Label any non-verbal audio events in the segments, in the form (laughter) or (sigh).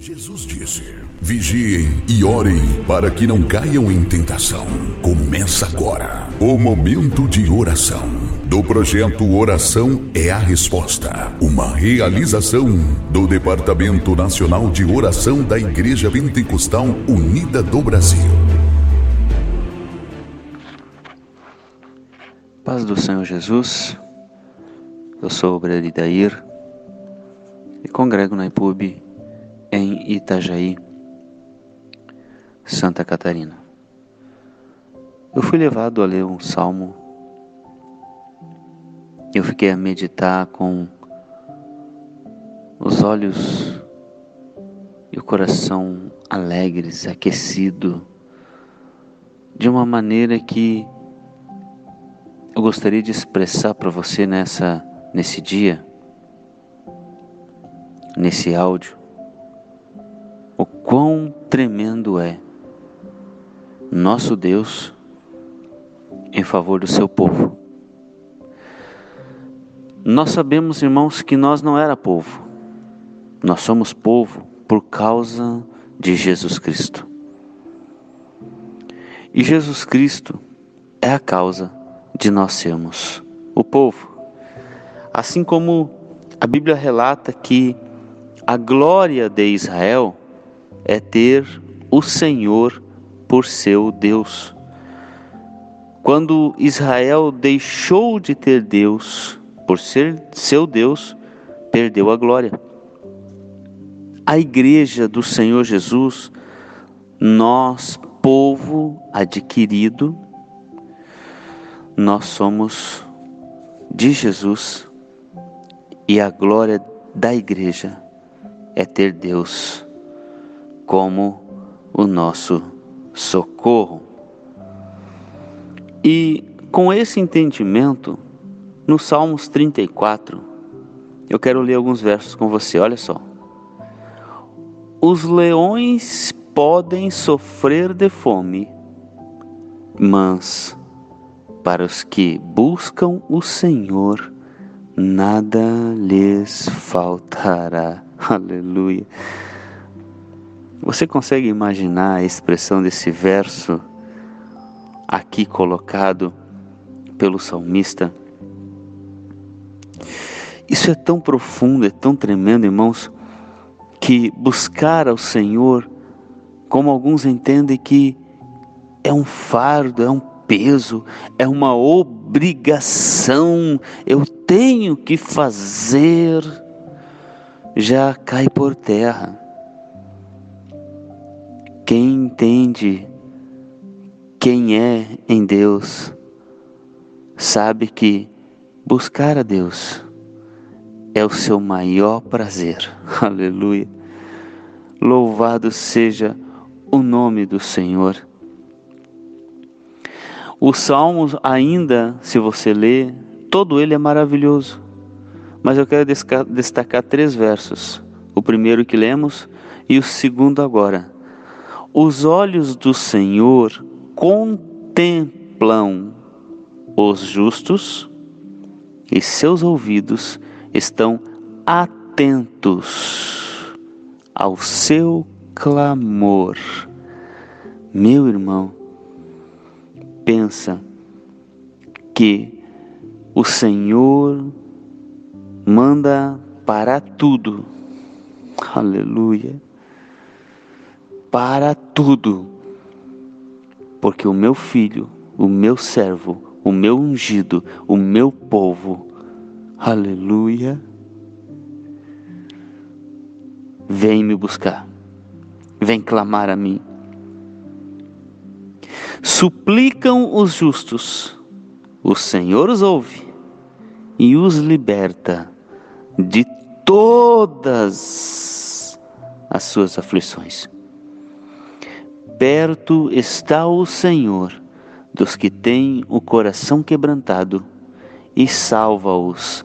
Jesus disse: Vigiem e orem para que não caiam em tentação. Começa agora o momento de oração do projeto Oração é a Resposta, uma realização do Departamento Nacional de Oração da Igreja Pentecostal Unida do Brasil. Paz do Senhor Jesus, eu sou o Bredidair e congrego na IPUB em Itajaí, Santa Catarina. Eu fui levado a ler um salmo. Eu fiquei a meditar com os olhos e o coração alegres, aquecido, de uma maneira que eu gostaria de expressar para você nessa nesse dia, nesse áudio quão tremendo é nosso Deus em favor do seu povo. Nós sabemos, irmãos, que nós não era povo. Nós somos povo por causa de Jesus Cristo. E Jesus Cristo é a causa de nós sermos o povo. Assim como a Bíblia relata que a glória de Israel é ter o Senhor por seu Deus. Quando Israel deixou de ter Deus por ser seu Deus, perdeu a glória. A igreja do Senhor Jesus, nós, povo adquirido, nós somos de Jesus e a glória da igreja é ter Deus como o nosso socorro. E com esse entendimento, no Salmos 34, eu quero ler alguns versos com você, olha só. Os leões podem sofrer de fome, mas para os que buscam o Senhor, nada lhes faltará. (laughs) Aleluia. Você consegue imaginar a expressão desse verso aqui colocado pelo salmista? Isso é tão profundo, é tão tremendo, irmãos, que buscar ao Senhor, como alguns entendem que é um fardo, é um peso, é uma obrigação, eu tenho que fazer, já cai por terra. Quem entende quem é em Deus, sabe que buscar a Deus é o seu maior prazer. (laughs) Aleluia. Louvado seja o nome do Senhor. O Salmos, ainda, se você ler, todo ele é maravilhoso. Mas eu quero destacar três versos. O primeiro que lemos e o segundo agora. Os olhos do Senhor contemplam os justos e seus ouvidos estão atentos ao seu clamor. Meu irmão, pensa que o Senhor manda parar tudo. Aleluia para tudo, porque o meu filho, o meu servo, o meu ungido, o meu povo, aleluia, vem me buscar, vem clamar a mim. Suplicam os justos, o Senhor os ouve e os liberta de todas as suas aflições. Perto está o Senhor dos que têm o coração quebrantado e salva-os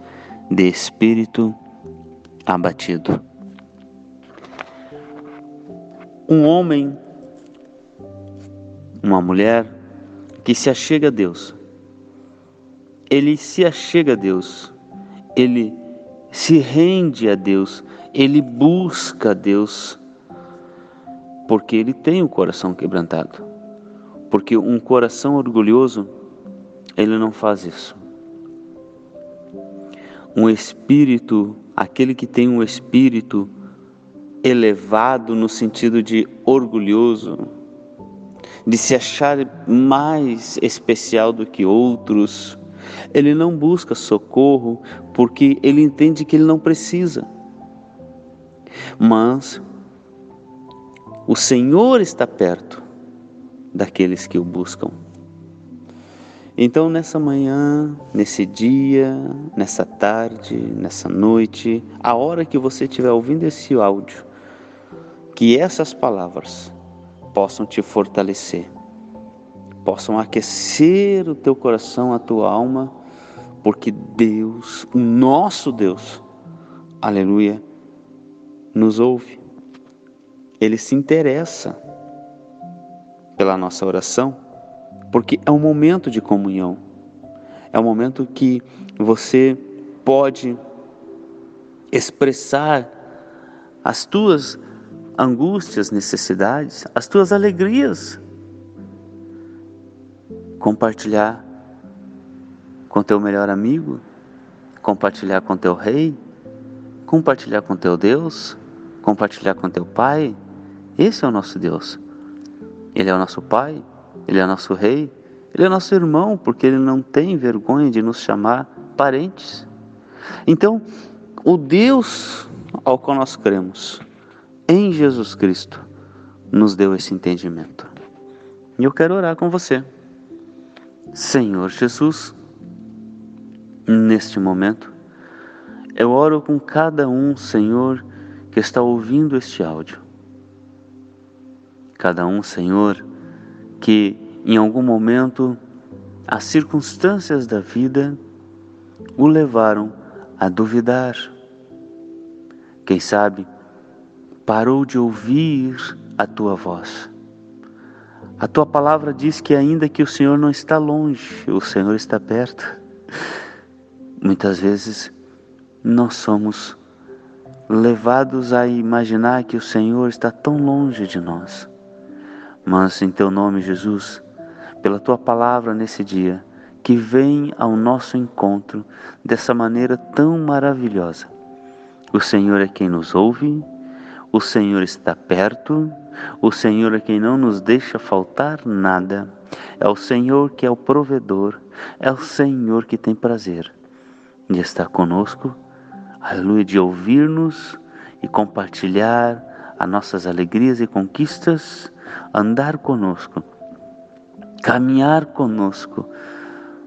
de espírito abatido. Um homem, uma mulher que se achega a Deus, ele se achega a Deus, ele se rende a Deus, ele busca a Deus porque ele tem o coração quebrantado. Porque um coração orgulhoso, ele não faz isso. Um espírito, aquele que tem um espírito elevado no sentido de orgulhoso, de se achar mais especial do que outros, ele não busca socorro porque ele entende que ele não precisa. Mas o Senhor está perto daqueles que o buscam. Então, nessa manhã, nesse dia, nessa tarde, nessa noite, a hora que você estiver ouvindo esse áudio, que essas palavras possam te fortalecer, possam aquecer o teu coração, a tua alma, porque Deus, o nosso Deus, aleluia, nos ouve. Ele se interessa pela nossa oração, porque é um momento de comunhão. É um momento que você pode expressar as tuas angústias, necessidades, as tuas alegrias. Compartilhar com teu melhor amigo, compartilhar com teu rei, compartilhar com teu Deus, compartilhar com teu pai. Esse é o nosso Deus. Ele é o nosso pai, ele é o nosso rei, ele é nosso irmão, porque ele não tem vergonha de nos chamar parentes. Então, o Deus ao qual nós cremos, em Jesus Cristo nos deu esse entendimento. E eu quero orar com você. Senhor Jesus, neste momento, eu oro com cada um, Senhor, que está ouvindo este áudio. Cada um, Senhor, que em algum momento as circunstâncias da vida o levaram a duvidar. Quem sabe parou de ouvir a tua voz. A tua palavra diz que, ainda que o Senhor não está longe, o Senhor está perto. Muitas vezes nós somos levados a imaginar que o Senhor está tão longe de nós. Mas em teu nome, Jesus, pela tua palavra nesse dia, que vem ao nosso encontro dessa maneira tão maravilhosa. O Senhor é quem nos ouve, o Senhor está perto, o Senhor é quem não nos deixa faltar nada. É o Senhor que é o provedor, é o Senhor que tem prazer de estar conosco, aleluia, de ouvir-nos e compartilhar as nossas alegrias e conquistas, andar conosco, caminhar conosco,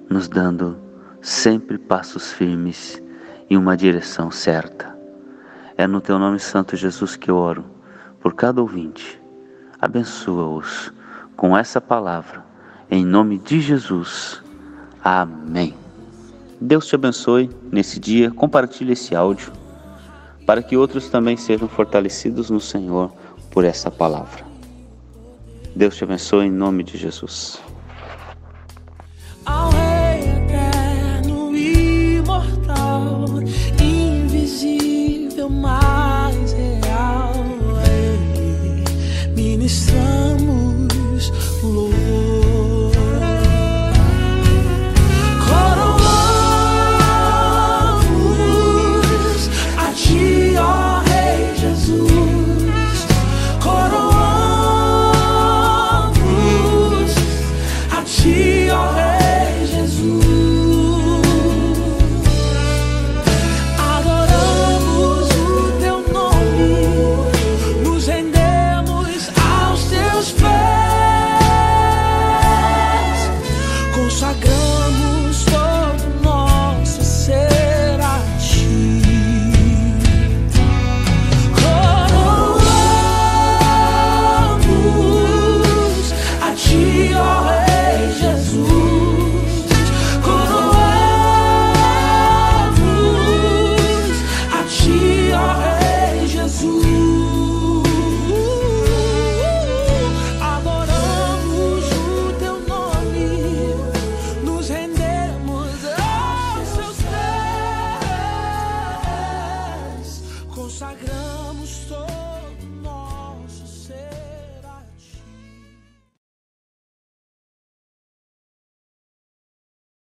nos dando sempre passos firmes e uma direção certa. É no teu nome santo, Jesus, que eu oro por cada ouvinte. Abençoa-os com essa palavra, em nome de Jesus. Amém. Deus te abençoe nesse dia. Compartilhe esse áudio para que outros também sejam fortalecidos no Senhor por essa palavra. Deus te abençoe em nome de Jesus.